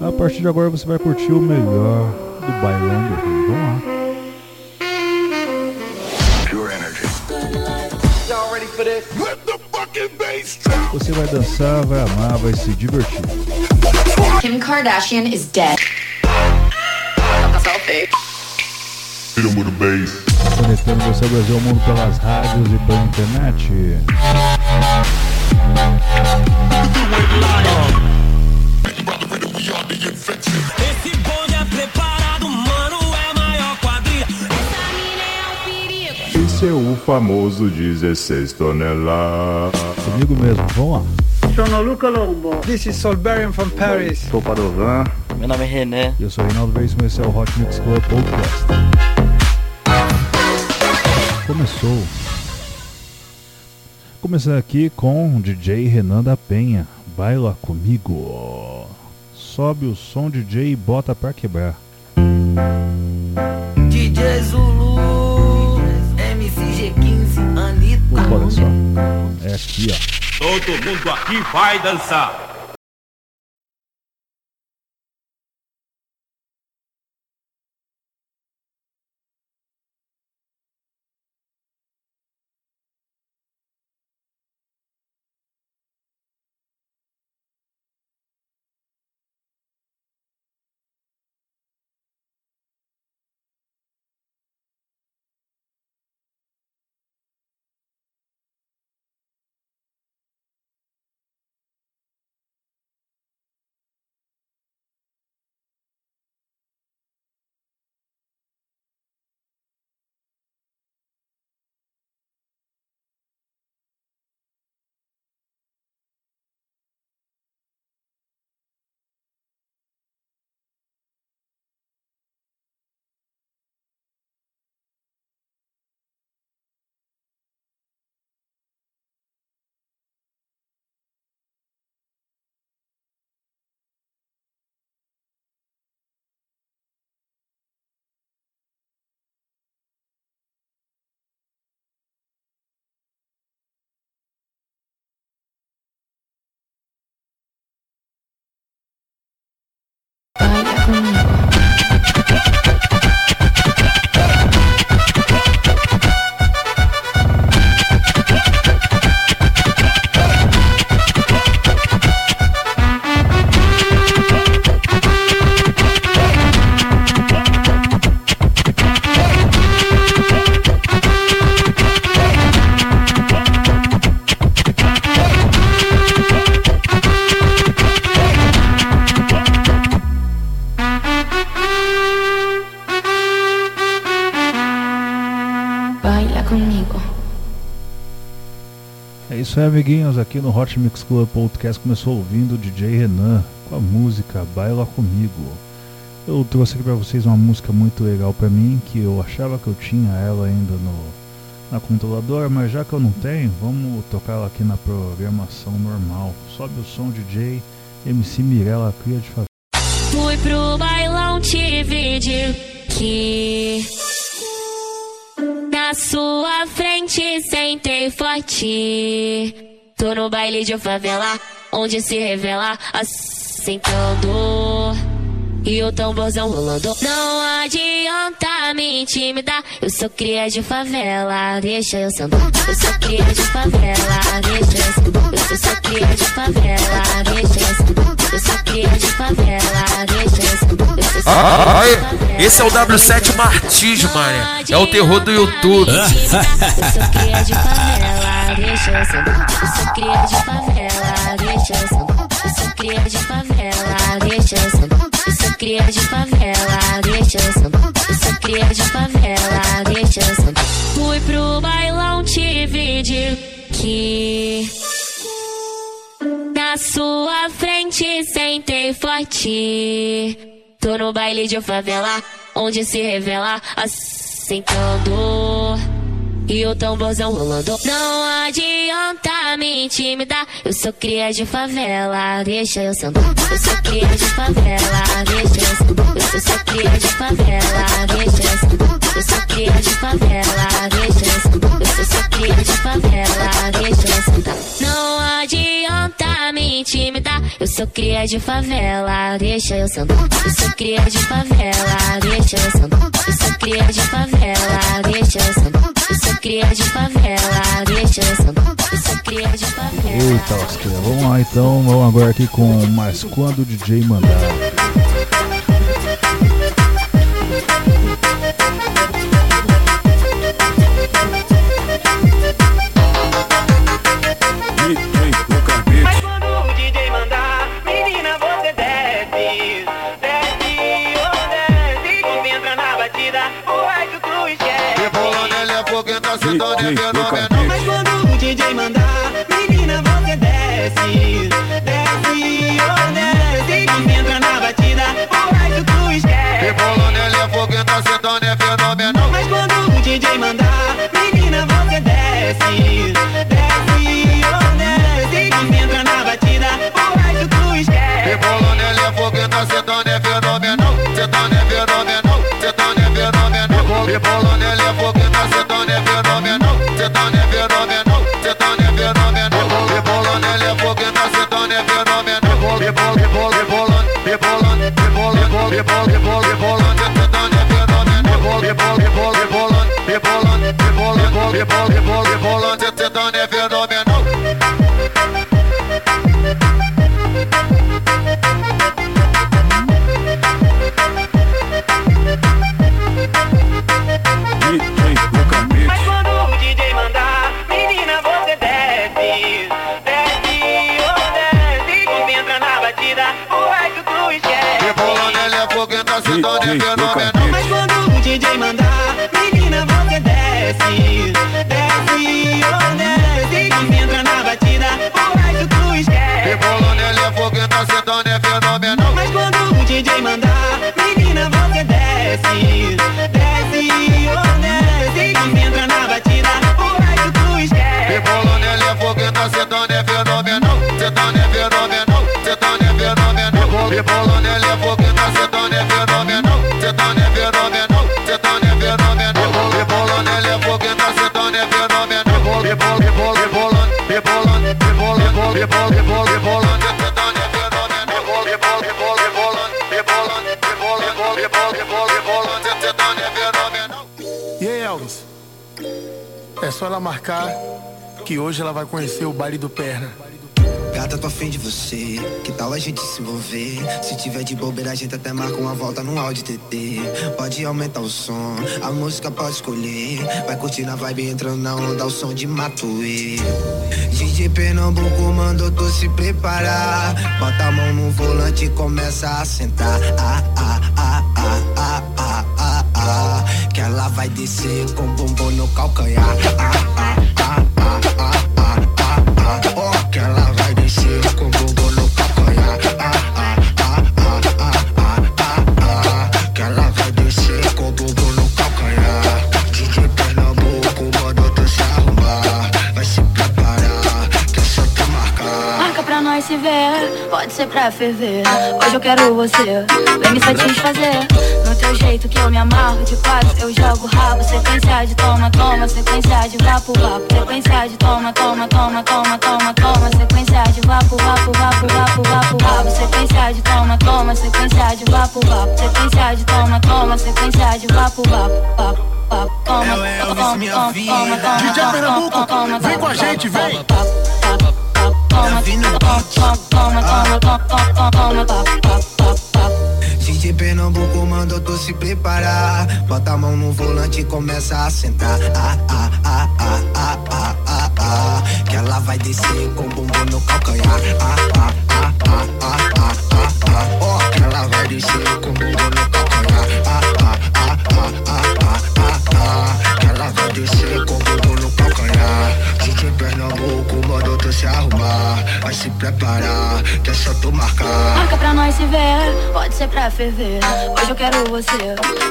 A partir de agora você vai curtir o melhor do bailão do Rio. Vamos lá. Você vai dançar, vai amar, vai se divertir. Kim Kardashian is dead. Conectando você ao Brasil ao mundo pelas rádios e pela internet. Esse bonde é preparado, mano, é maior quadrilha. Essa mina é um perigo. Esse é o famoso 16 toneladas. Comigo mesmo, vamos lá. Sono Luca Lombo. This is Solberian from Paris. Sou Padovan. Meu nome é René. Eu sou Reinaldo Veríssimo e esse é o Hot Mix Club Podcast. Começou. Começando aqui com o DJ Renan da Penha. Baila comigo. Sobe o som, DJ, e bota pra quebrar. DJ Zulu, MCG15, Anitta. Olha só. É aqui, ó. Todo mundo aqui vai dançar. Amiguinhos. Aqui no Hot Mix Club Podcast começou ouvindo o DJ Renan com a música Baila Comigo. Eu trouxe aqui pra vocês uma música muito legal pra mim, que eu achava que eu tinha ela ainda no, na computadora, mas já que eu não tenho, vamos tocar ela aqui na programação normal. Sobe o som, DJ MC Mirella Cria de Favela. Fui pro bailão, te vi de que na sua frente sentei forte. Tô no baile de favela, onde se revela assentando. E o tamborzão rolando. Não adianta me intimidar. Eu sou cria de favela, deixa eu sentar. Eu sou cria de favela, deixa eu sentar. Eu sou cria de favela, deixa eu sentar. Eu sou cria de favela, deixa eu sentar. Eu sou Ah, ai, esse é o W7 Martins, mané. É o terror do YouTube. Eu sou cria de favela, deixa eu sentar. Sou cria de favela, deixa eu sentar. Sou cria de favela, deixa eu sentar. Sou cria de favela, deixa eu sentar. Sou cria de favela, deixa eu sentar. Fui pro bailão, te vi de que na sua frente sentei forte. Tô no baile de favela, onde se revela assentando. E o tamborzão rolando. Não adianta me intimidar. Eu sou cria de favela, deixa eu sentar. Eu sou cria de favela, deixa eu sentar. Eu sou cria de favela, deixa eu sentar. Eu sou cria de favela, deixa eu sentar. Eu sou cria de favela, deixa eu sentar. Não adianta me intimidar. Eu sou cria de favela, deixa eu sambar. Eu sou cria de favela, deixa eu sambar. Eu sou cria de favela, deixa eu sambar. Eu sou cria de favela, eu sou cria de favela. Eita, lasqueira. Vamos lá então, vamos agora aqui com Mais Quando o DJ Mandar. Rebol, rebol, rebol, rebol, rebolando. Sentando é fenomenal. Mas quando o DJ mandar, menina, você desce. Desce, oh, desce. Concentra na batida, o resto tu esquece. Rebolando ele é sentando é fenomenal. Sentando é fenomenal. Mas quando o DJ mandar, É só ela marcar que hoje ela vai conhecer o baile do perna. Gata, tô afim de você. Que tal a gente se envolver? Se tiver de bobeira, a gente até marca uma volta no áudio TT. Pode aumentar o som, a música pode escolher. Vai curtir na vibe entrando na onda ao som de Matuê. DJ Pernambuco mandou tu se preparar. Bota a mão no volante e começa a sentar. Ah, ah, ah, vai descer com bumbum no calcanhar. Ah, ah, ah, ah, ah, ah, ah, ah. Oh, que ela vai descer com bumbum pode ser pra ferver. Hoje eu quero você, vem me satisfazer. No teu jeito que eu me amarro de quatro, eu jogo rabo. Sequência de toma, toma, sequência de vapo, vapo. Sequência de toma, toma, toma, toma, toma, toma. Sequência de vapo, vapo, vapo, vapo, vapo, vapo. Sequência de toma, toma, sequência de vapo, vapo. Sequência de toma, toma, sequência de vapo, vapo, vapo. vapo. Toma, É o Elvis, toma, minha toma, vida. toma, toma, DJ toma, Pernambuco, toma, toma, vem com a toma, gente, toma, vem. toma, toma, toma, toma, toma, toma, toma, toma, toma, DJ Pernambuco mandou tu se preparar. Bota a mão no volante e começa a sentar. Ah, ah, ah, ah, ah, ah, ah, ah. Que ela vai descer com bumbum no calcanhar. Ah, ah, ah, ah, ah, ah, ah, ah. Oh, que ela vai descer com bumbum no calcanhar. Ah, ah, ah, ah, ah, ah, ah, ah. Vai descer com o bumbum no calcanhar. DJ Pernambuco mandou tu se arrumar. Vai se preparar, que é só tu marcar. Marca pra nós se ver, pode ser pra ferver. Hoje eu quero você,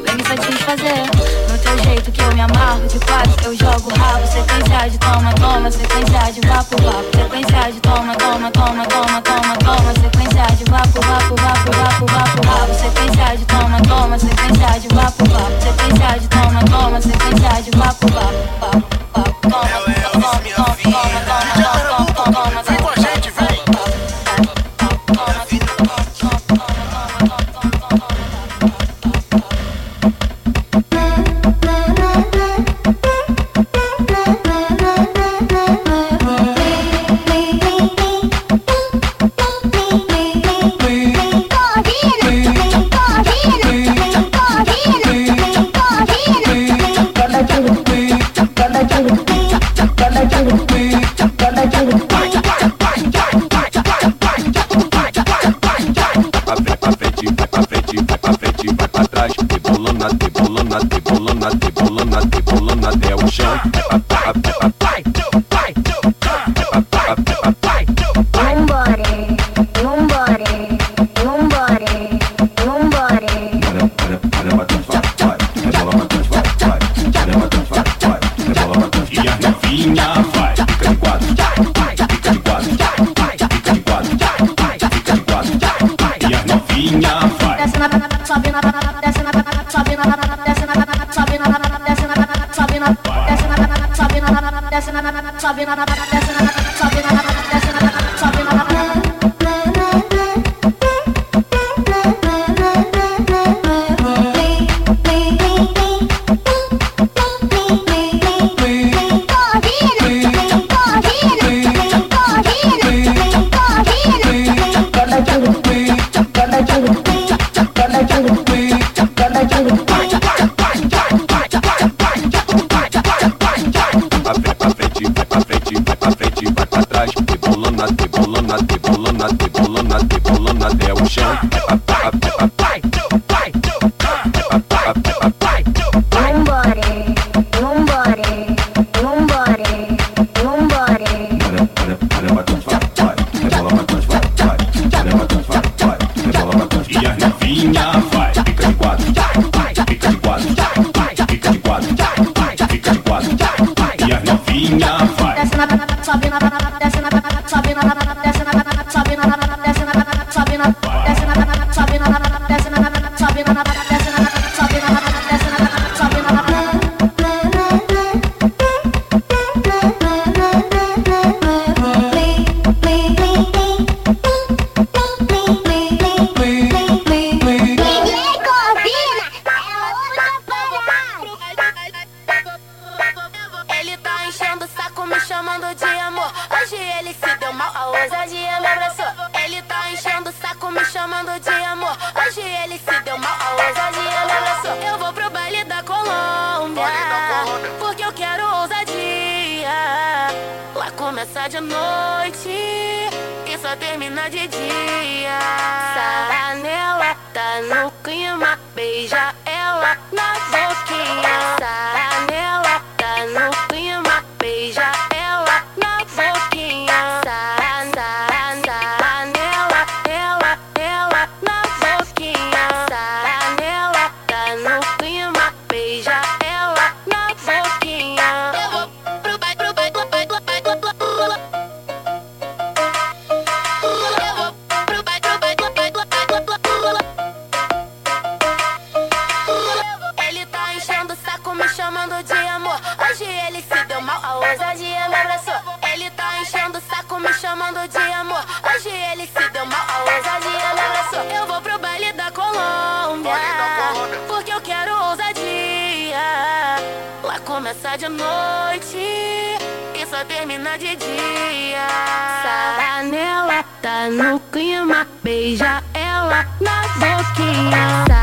vem me satisfazer. No teu jeito que eu me amarro de quatro, eu jogo rabo. Sequência de toma, toma, sequência de vapo, vapo. Sequência de toma, toma, toma, toma, toma, toma. Sequência de vapo, vapo, vapo, vapo, vapo, vapo. Sequência de toma, toma, sequência de vapo, vapo. Sequência de toma, toma, sequência de vapo, Minha vida sua bem só termina de dia. Sara nela, tá no clima, beija ela na boquinha.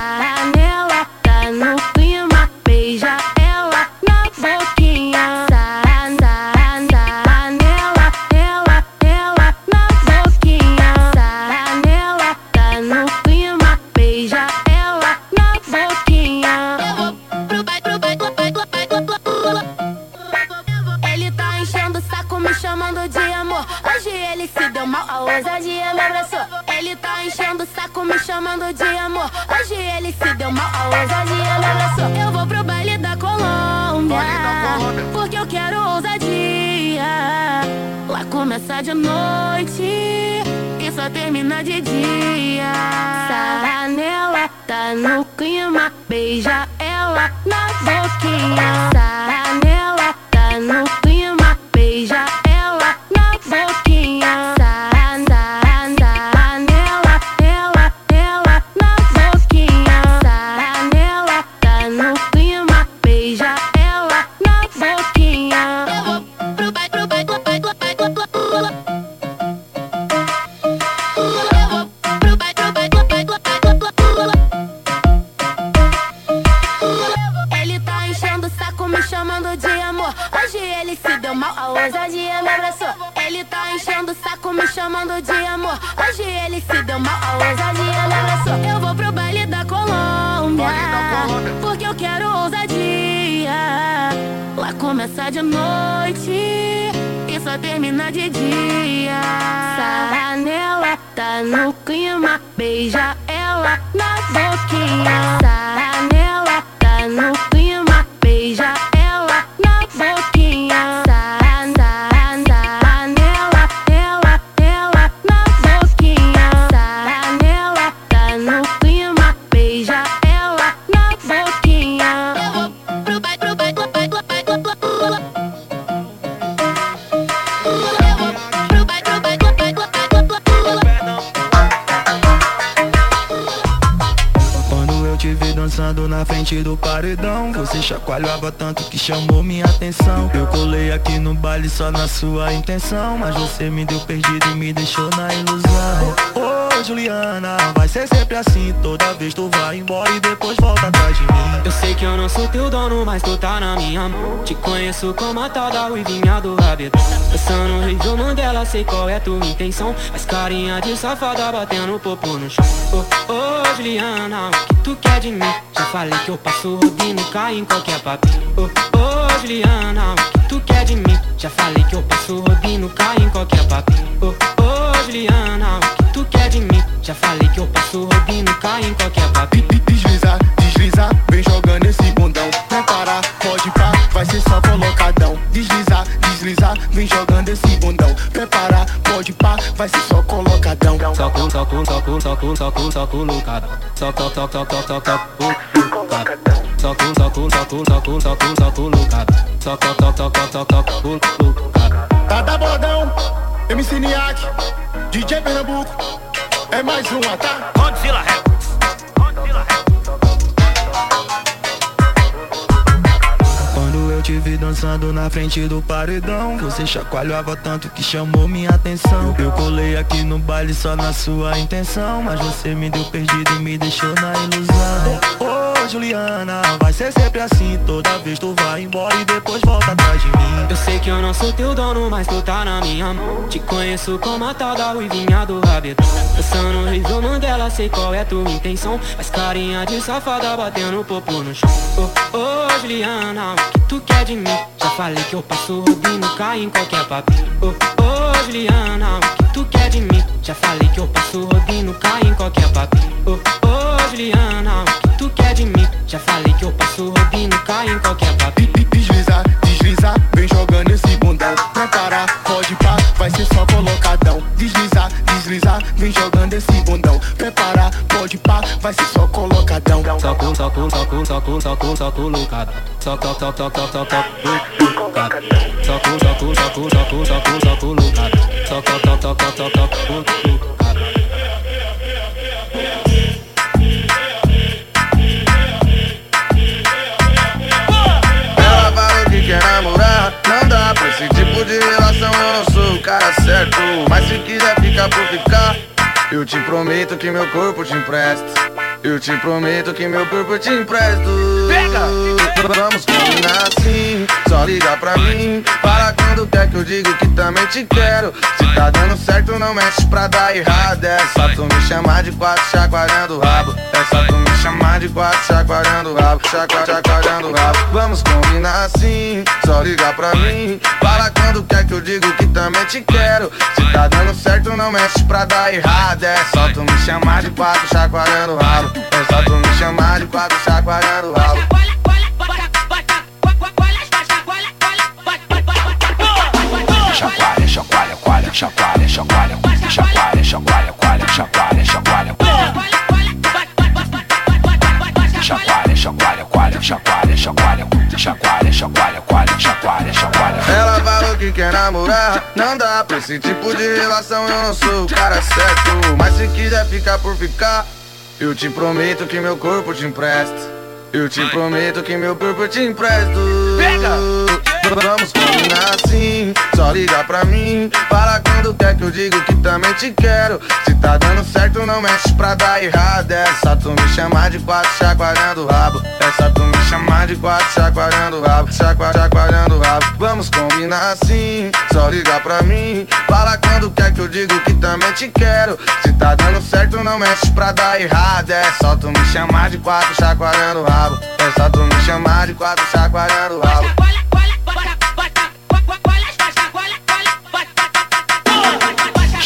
tarde noite e só termina de dia. Saranela tá no clima, beija noite e só termina de dia. Sarra nela, tá no clima, beija ela na boquinha. Paredão. Você chacoalhava tanto que chamou minha atenção. Eu colei aqui no baile só na sua intenção. Mas você me deu perdido e me deixou na ilusão Juliana, vai ser sempre assim Toda vez tu vai embora e depois volta atrás de mim. Eu sei que eu não sou teu dono, mas tu tá na minha mão. Te conheço como a tal da ruivinha do rabetão Dançando no Rio Mandela, sei qual é tua intenção. Mas carinha de safada batendo popô no chão. Ô, ô Juliana, o que tu quer de mim? Já falei que eu passo rodinho, cai em qualquer papinho. Ô, ô Juliana, o que tu quer de mim? Já falei que eu passo rodinho, cai em qualquer papinho. Ô, ô Juliana, o que tu quer de mim? Já falei que eu passo rodinho, cai em qualquer papinho Desliza, desliza, vem jogando esse bundão. Não parar, pode pá, vai ser só colocadão. Desliza, desliza, vem jogando esse bundão. Preparar, pode pá, vai ser só colocadão. Soco, soco, soco, soco, soco, soco no cadão Soco, soco, soco, soco, soco, soco, cadão Soco, soco, soco, soco, soco, soco no cadão Soco, soco, soco, soco, soco, no cadão Tá da bodão, MC Niak, DJ Pernambuco. É mais uma, tá? Godzilla Records. Quando eu te vi dançando na frente do paredão Você chacoalhava tanto que chamou minha atenção Eu colei aqui no baile só na sua intenção Mas você me deu perdido e me deixou na ilusão Juliana, vai ser sempre assim Toda vez tu vai embora e depois volta atrás de mim. Eu sei que eu não sou teu dono, mas tu tá na minha mão. Te conheço como a tal da ruivinha do rabetão Dançando no Rio Mandela, sei qual é tua intenção. Mas carinha de safada batendo popô no chão. Ô, ô Juliana, o que tu quer de mim? Já falei que eu passo rodinho, cai em qualquer papinho Ô, ô Juliana, o que tu quer de mim? Já falei que eu passo rodinho, cai em qualquer Ô, ô Juliana, o que tu quer de mim? Já falei que eu passo rodinho, cai em qualquer papinho Desliza, desliza, vem jogando esse bundão. Prepara, pode pá, vai ser só colocadão. Desliza, desliza, vem jogando esse bundão. Prepara, pode pá, vai ser só colocadão. Soco, soco, soco, soco, soco, soco no cadão Soco, soco, soco, soco, soco no cadão Soco, soco, soco, soco, soco, soco no cadão Soco, soco, soco, soco, soco no cadão Ela tipo de relação. Eu não sou o cara certo, mas se quiser ficar por ficar, eu te prometo que meu corpo te empresto. Eu te prometo que meu corpo te empresto. Pega! Vamos combinar assim, só liga pra mim. Fala quando quer que eu digo que também te quero. Se tá dando certo, não mexe pra dar errado. É só tu me chamar de quatro chacoalhando o rabo. É só tu me chamar de quatro chacoalhando o rabo. Chacua, chacoalhando o rabo. Vamos combinar assim, só liga pra mim. Fala quando quer que eu digo que também te quero. Se tá dando certo, não mexe pra dar errado. É só tu me chamar de quatro chacoalhando o rabo. É só tu me chamar de quatro chacoalhando o rabo. Chacoalha, chacoalha, coalha, chacoalha, chacoalha, chacoalha, chacoalha, coalha, chacoalha, chacoalha. Chacoalha, chacoalha, coalha, chacoalha, chacoalha, chacoalha, chacoalha, coalha, chacoalha, chacoalha. Ela falou que quer namorar, não dá pra esse tipo de relação. Eu não sou o cara certo, mas se quiser ficar por ficar, eu te prometo que meu corpo te empresto. Eu te prometo que meu corpo te empresto. Pega! Vamos combinar assim, só liga pra mim. Fala quando quer que eu digo que também te quero. Se tá dando certo, não mexe pra dar errado. É só tu me chamar de quatro chacoalhando o rabo. É só tu me chamar de quatro chacoalhando o rabo. Chacoalhando o rabo. Vamos combinar assim, só liga pra mim. Fala quando quer que eu digo que também te quero. Se tá dando certo, não mexe pra dar errado. É só tu me chamar de quatro chacoalhando o rabo. É só tu me chamar de quatro chacoalhando o rabo.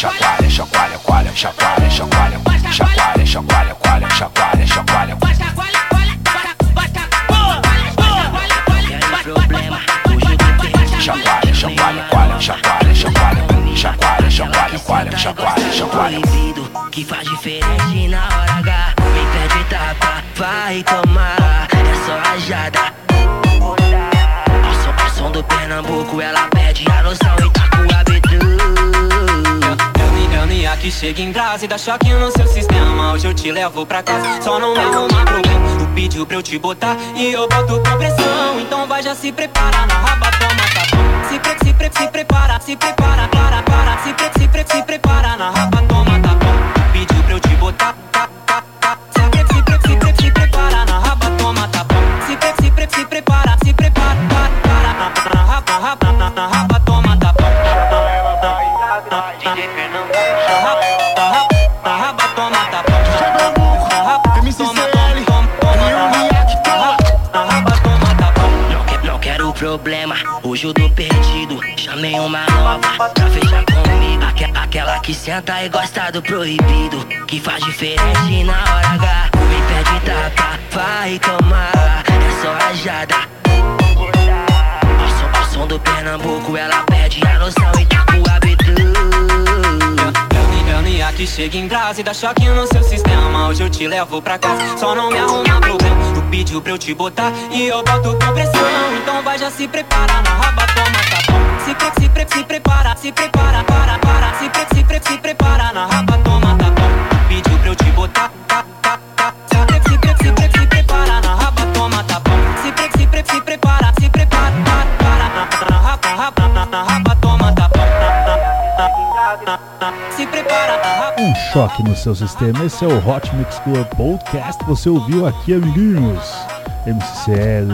chacoalha, chacoalha, chacoalha, chacoalha, chacoalha, chacoalha, chacoalha, chacoalha, chacoalha, chacoalha. Chacoalha, chacoalha, chacoalha, chacoalha, chacoalha, chacoalha, chacoalha, chacoalha, chacoalha, chacoalha. chacoalha, chacoalha, chacoalha, chacoalha, chacoalha, chacoalha, chacoalha, chacoalha, chacoalha, chacoalha, chacoalha, chacoalha, chacoalha, chacoalha, chacoalha, chacoalha, chacoalha, tomar. Chega em brasa e dá choque no seu sistema. Hoje eu te levo pra casa, só não me arruma problema. Tu pediu pra eu te botar e eu boto com pressão. Então vai já se prepara na raba, toma tapão. Se pre, se pre, se prepara, se prepara, para, para. Se pre, se pre, se prepara na raba, toma tapão. Tu pediu pra eu te botar, tá, tá, senta e gosta do proibido. Que faz diferente na hora H. Me pede tapa, vai tomar. É só rajada. Ao som, ao som do Pernambuco, ela pede a noção e tá com o que chega em brasa e dá choque no seu sistema. Hoje eu te levo pra casa, só não me arruma problema. Tu pediu pra eu te botar e eu boto com pressão. Então vai já se prepara na raba, toma tapão. Se pre, se pre, se prepara, se prepara, para, para. Se pre, se pre, se prepara na raba, toma tapão. Tu pediu pra eu te botar, tá, tá, tá. Se pre, se pre, se pre, se prepara na raba, toma tapão. Se pre, se pre, se prepara, se prepara, para, para. Na, raba, raba, na, na raba, toma na, na. Se prepara na raba. Um choque no seu sistema. Esse é o Hot Mix Club Podcast. Você ouviu aqui, amiguinhos. MCCL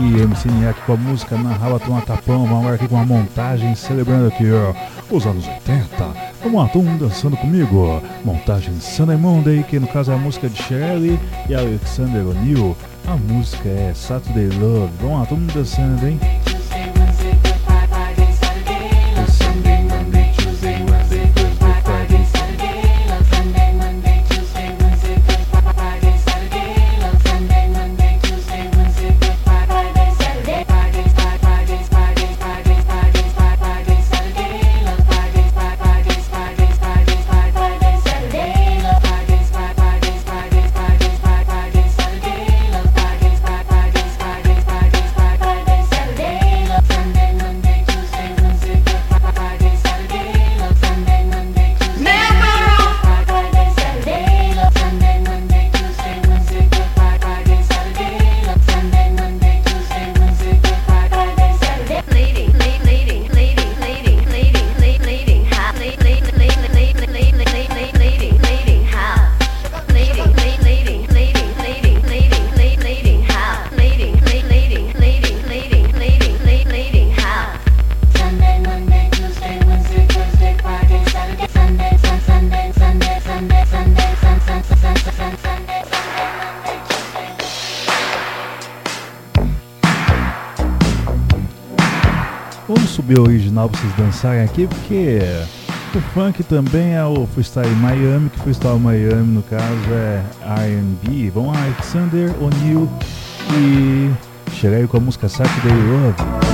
e MC Niak com a música Na Raba Toma Tapão. Vamos aqui com uma montagem celebrando aqui ó, os anos 80. Vamos lá, todo mundo dançando comigo. Montagem Sunday Monday, que no caso é a música de Shirley e Alexander O'Neill. A música é Saturday Love. Vamos lá, todo mundo dançando, hein? Subir original pra vocês dançarem aqui, porque o funk também é o freestyle Miami, que freestyle Miami no caso é R&B. Vamos lá, Alexander O'Neill e chegar aí com a música Saturday Love.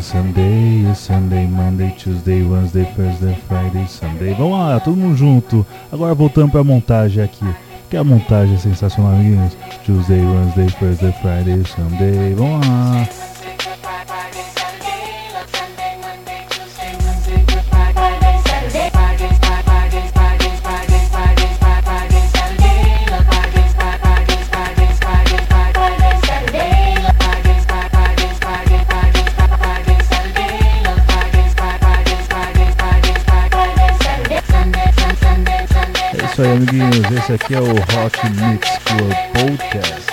Sunday, Sunday, Monday, Tuesday, Wednesday, Thursday, Friday, Sunday. Vamos lá, todo mundo junto. Agora voltando pra montagem aqui. Que a montagem é sensacional, amiguinhos. Tuesday, Wednesday, Thursday, Friday, Sunday. Vamos lá. Isso aí, amiguinhos. Esse aqui é o Hot Mix Club Podcast.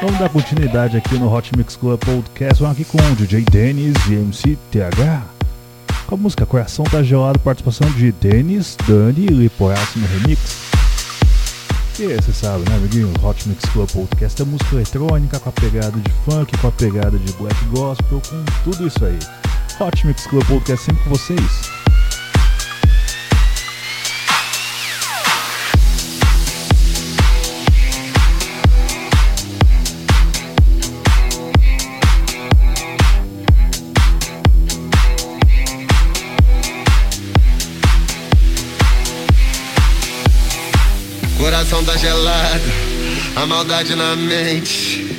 Vamos dar continuidade aqui no Hot Mix Club Podcast. Vamos aqui com o DJ Dennis e MC TH. Com a música Coração Tá Gelado, participação de Dennis, Dani e Liporaço no remix. E você sabe, né, amiguinho? Hot Mix Club Podcast é música eletrônica com a pegada de funk, com a pegada de black gospel, com tudo isso aí. Hot Mix Club Podcast sempre com vocês. Tá gelado, a maldade na mente.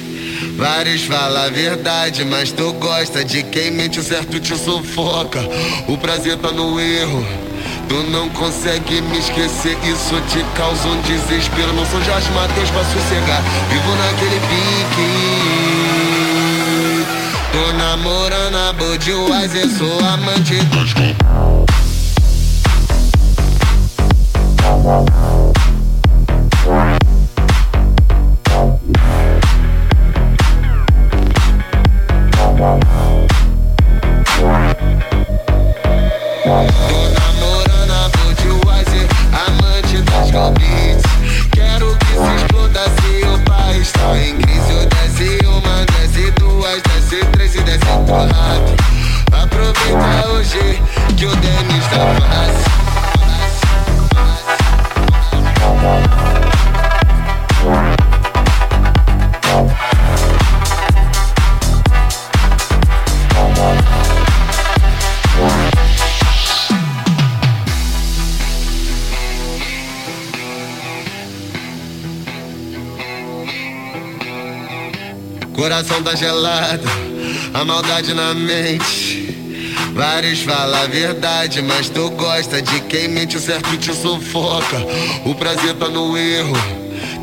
Vários falam a verdade, mas tu gosta de quem mente, o certo te sufoca. O prazer tá no erro. Tu não consegue me esquecer, isso te causa um desespero. Não sou Jorge Matheus pra sossegar, vivo naquele pique. Tô namorando a Budweiser, sou amante dos Tá gelado, a maldade na mente. Vários falam a verdade, mas tu gosta de quem mente, o certo te sufoca. O prazer tá no erro.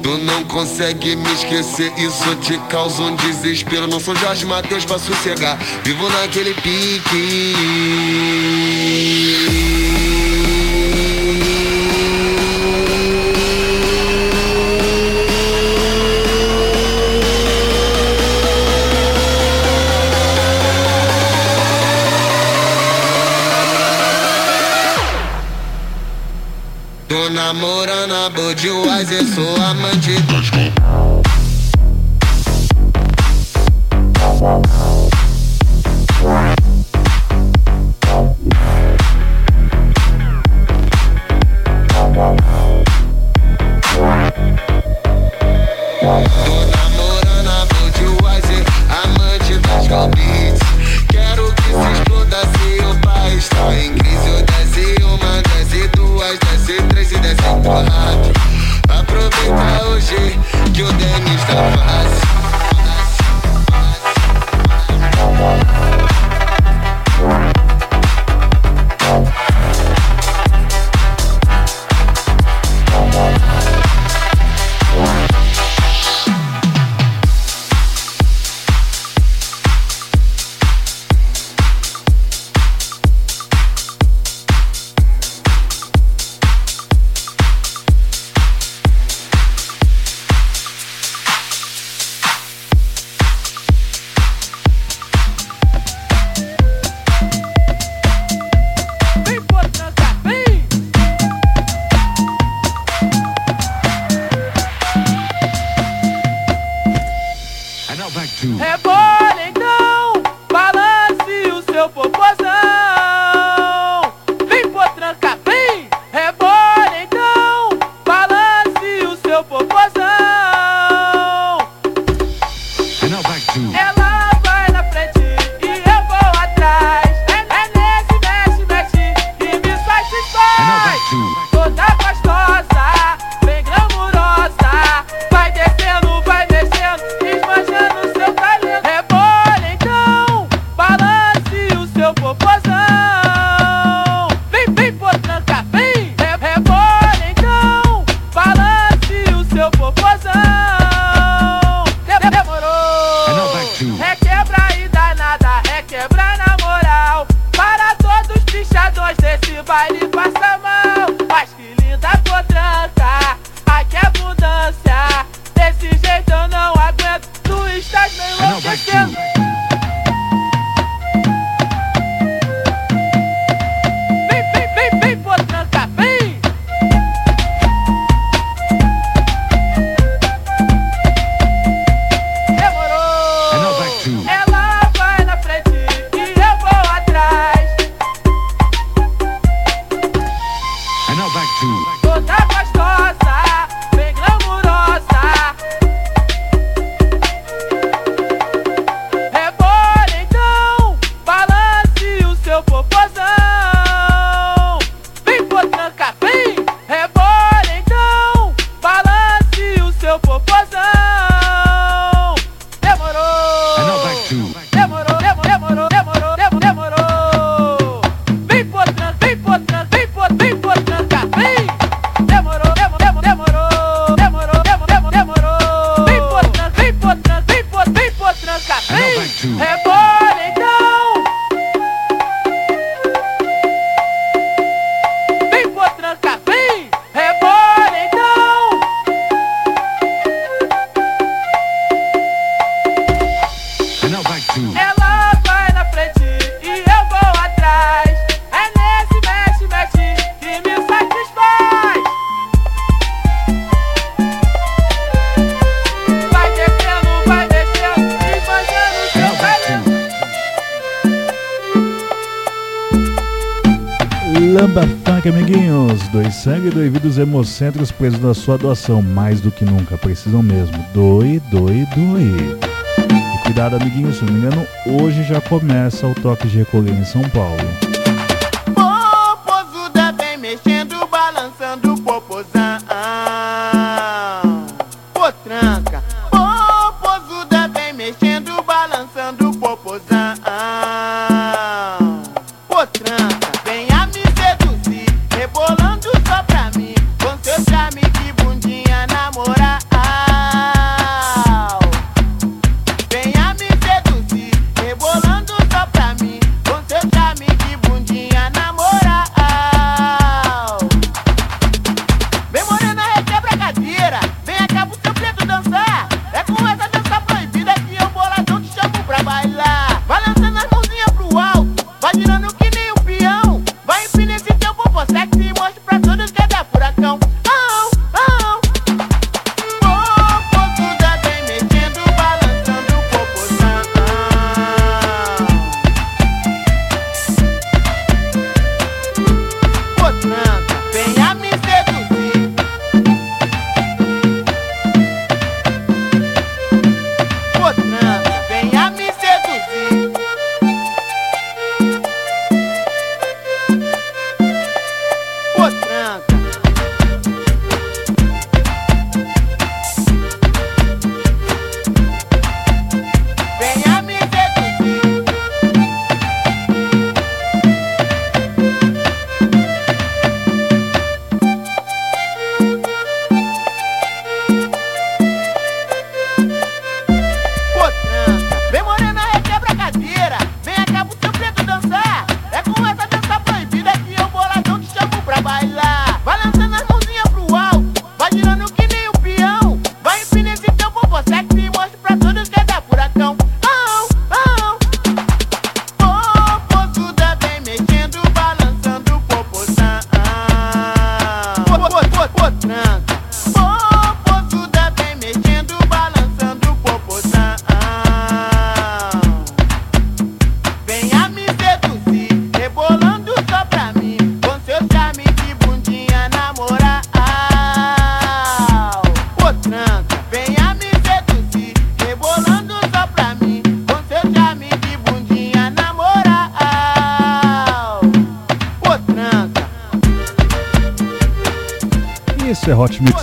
Tu não consegue me esquecer, isso te causa um desespero. Não sou Jorge Matheus pra sossegar, vivo naquele pique. namorando a Budweiser, sou amante back to. two. sangue doe vida os hemocentros presos na sua doação, mais do que nunca. Precisam mesmo. Doe, doe, doe. E cuidado, amiguinho se não me engano, hoje já começa o toque de recolher em São Paulo.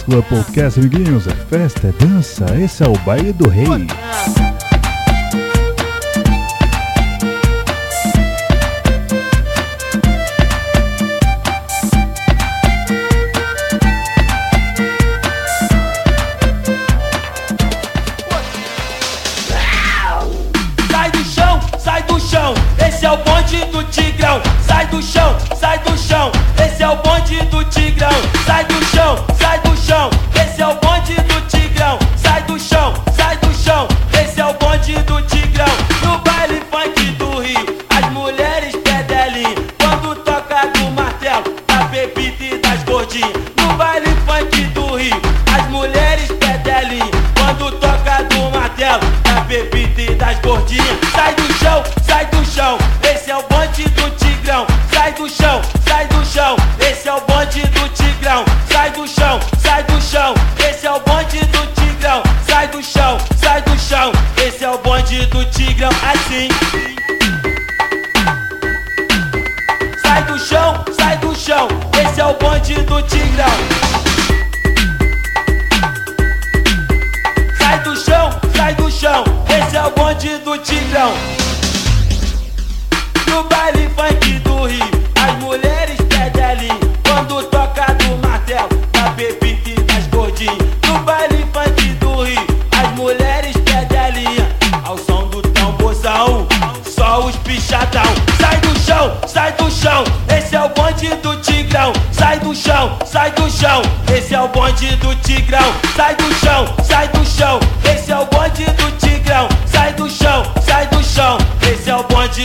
Club Podcast, amiguinhos. É festa, é dança, esse é o baile do rei.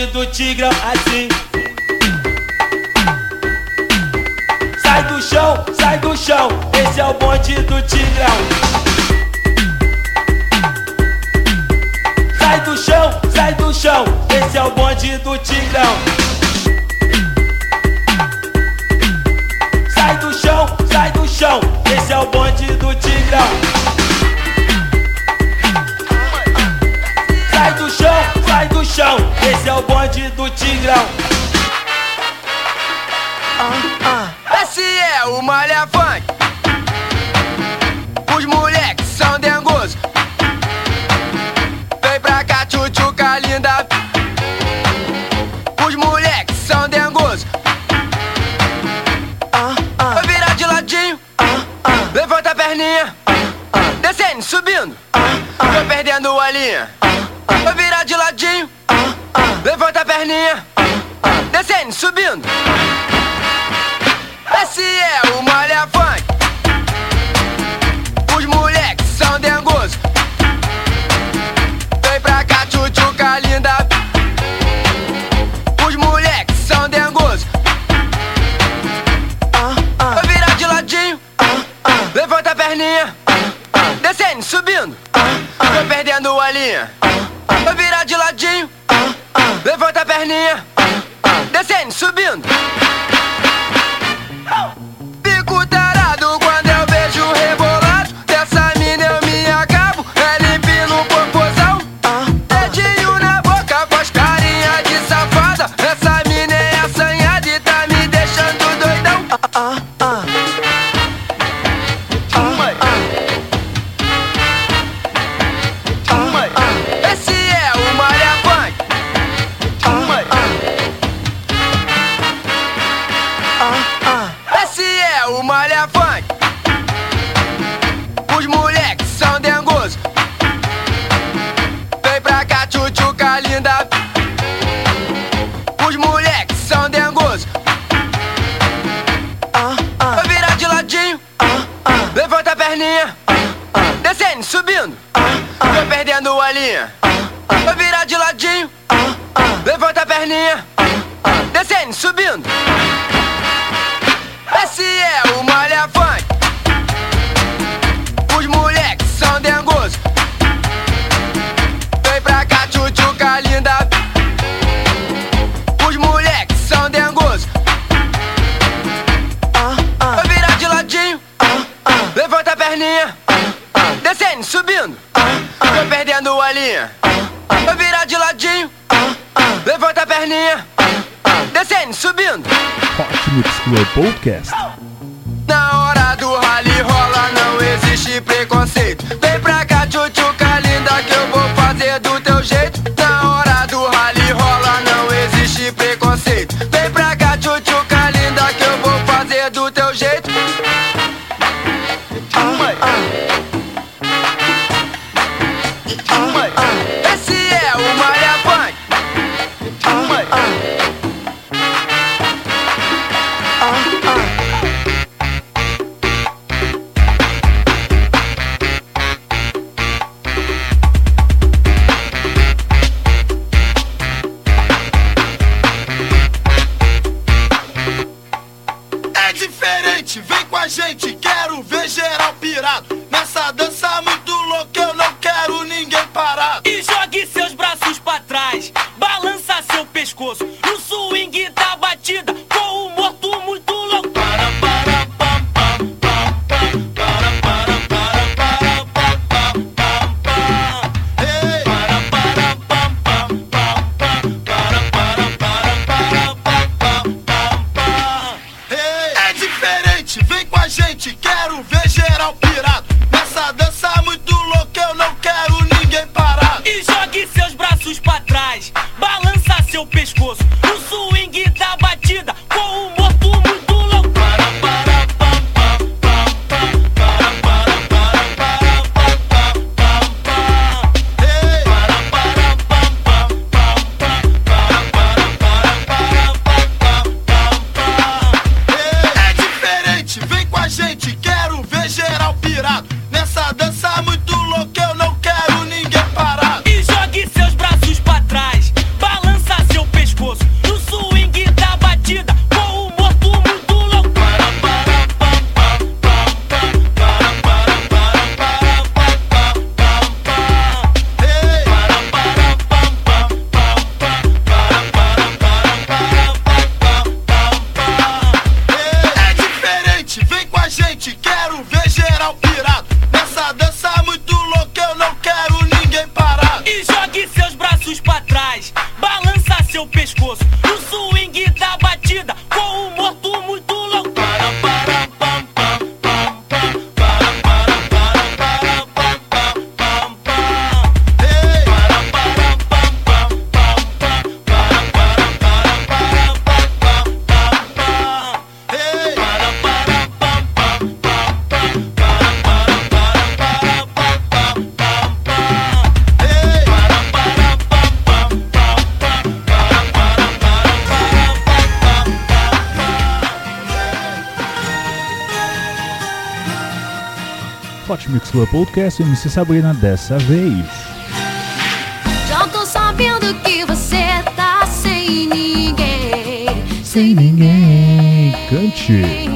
do tigrão assim. Sai do chão, sai do chão, esse é o bonde do tigrão. Sai do chão, sai do chão, esse é o bonde do tigrão. Sai do chão, sai do chão, esse é o bonde do tigrão. sai do chão. Esse é o bonde do Tigrão. Ah, ah. Esse é o Malha Os moleques são dengosos. Vem pra cá, tchutchuca linda. Os moleques são dengosos. Ah, ah. Vai virar de ladinho. Ah, ah. Levanta a perninha. Ah, Descendo, subindo. Tô perdendo a linha. perninha, descendo, subindo. Esse é o malha funk. Os moleques são dengosos. Vem pra cá, tchutchuca linda. Os moleques são dengosos. virar de ladinho, levanta a perninha, descendo, subindo. Tô perdendo a linha. Catene, subindo! podcast MC Sabrina dessa vez. Já tô sabendo que você tá sem ninguém. Sem ninguém. Cante.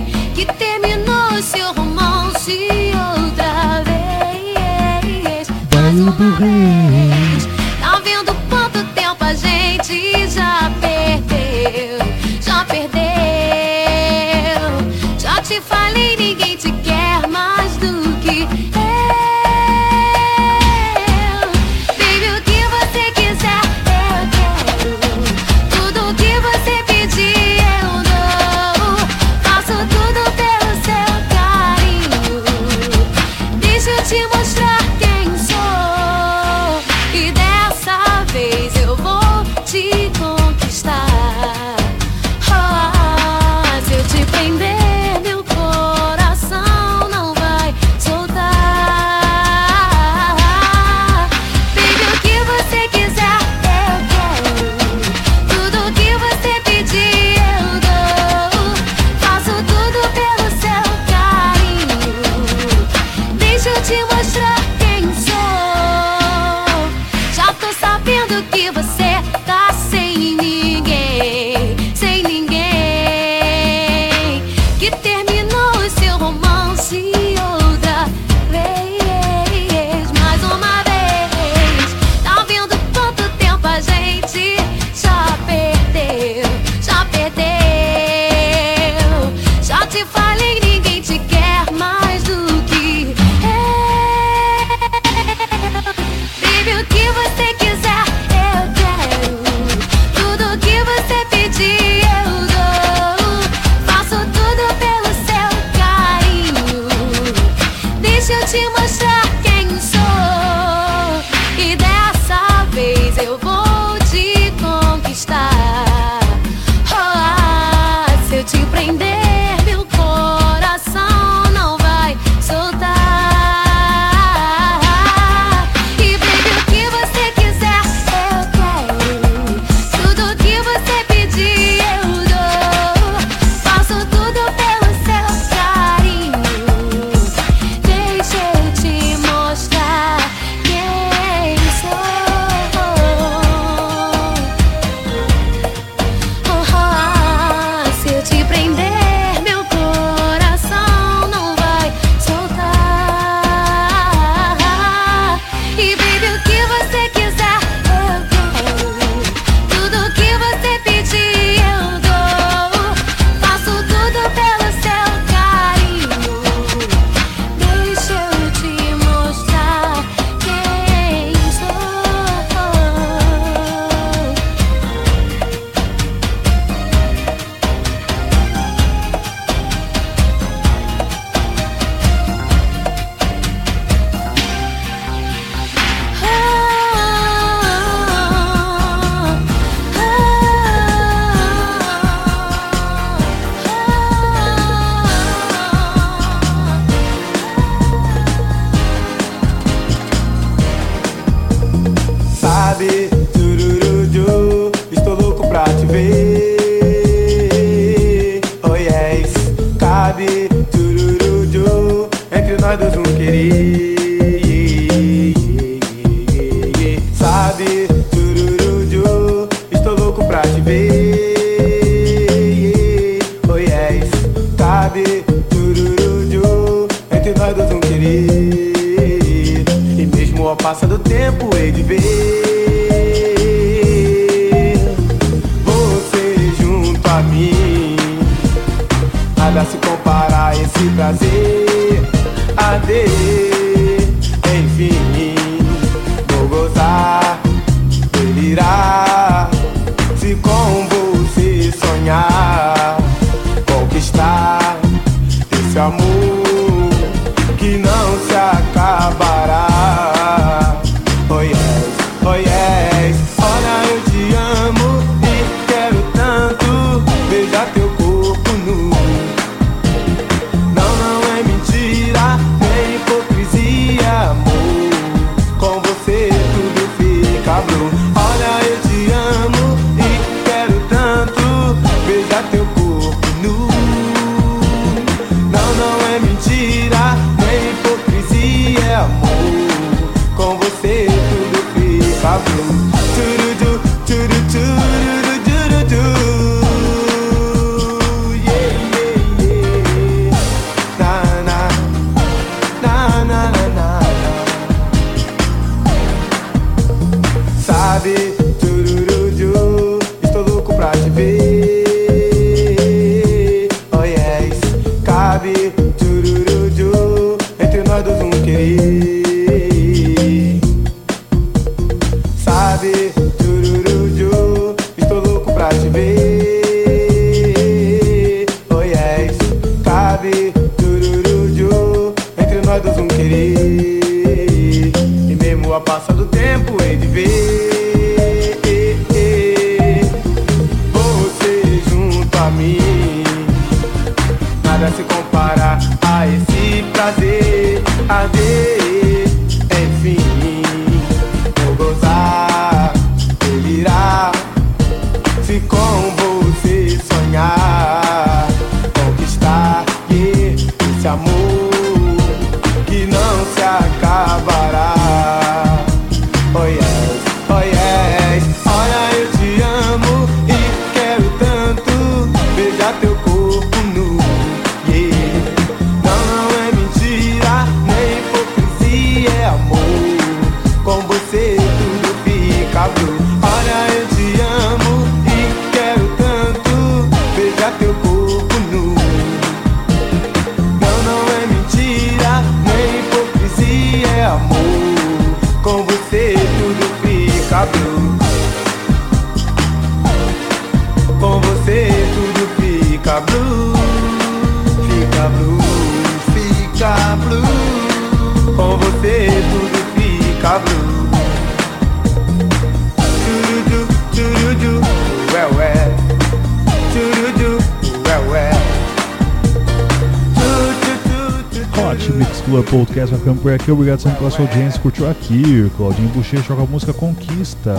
por aqui, obrigado sempre pela sua audiência, curtiu aqui, Claudinho Buchecha joga a música Conquista.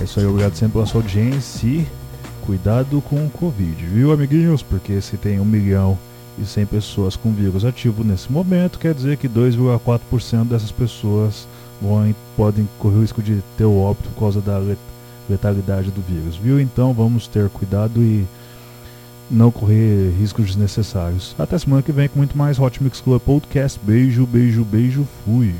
É isso aí, obrigado sempre pela sua audiência e cuidado com o Covid, viu amiguinhos? Porque se tem um milhão e 100 pessoas com vírus ativo nesse momento, quer dizer que 2,4% dessas pessoas vão, podem correr o risco de ter o óbito por causa da letalidade do vírus, viu? Então vamos ter cuidado e não correr riscos desnecessários. Até semana que vem com muito mais Hot Mix Club Podcast. Beijo, beijo, beijo, fui.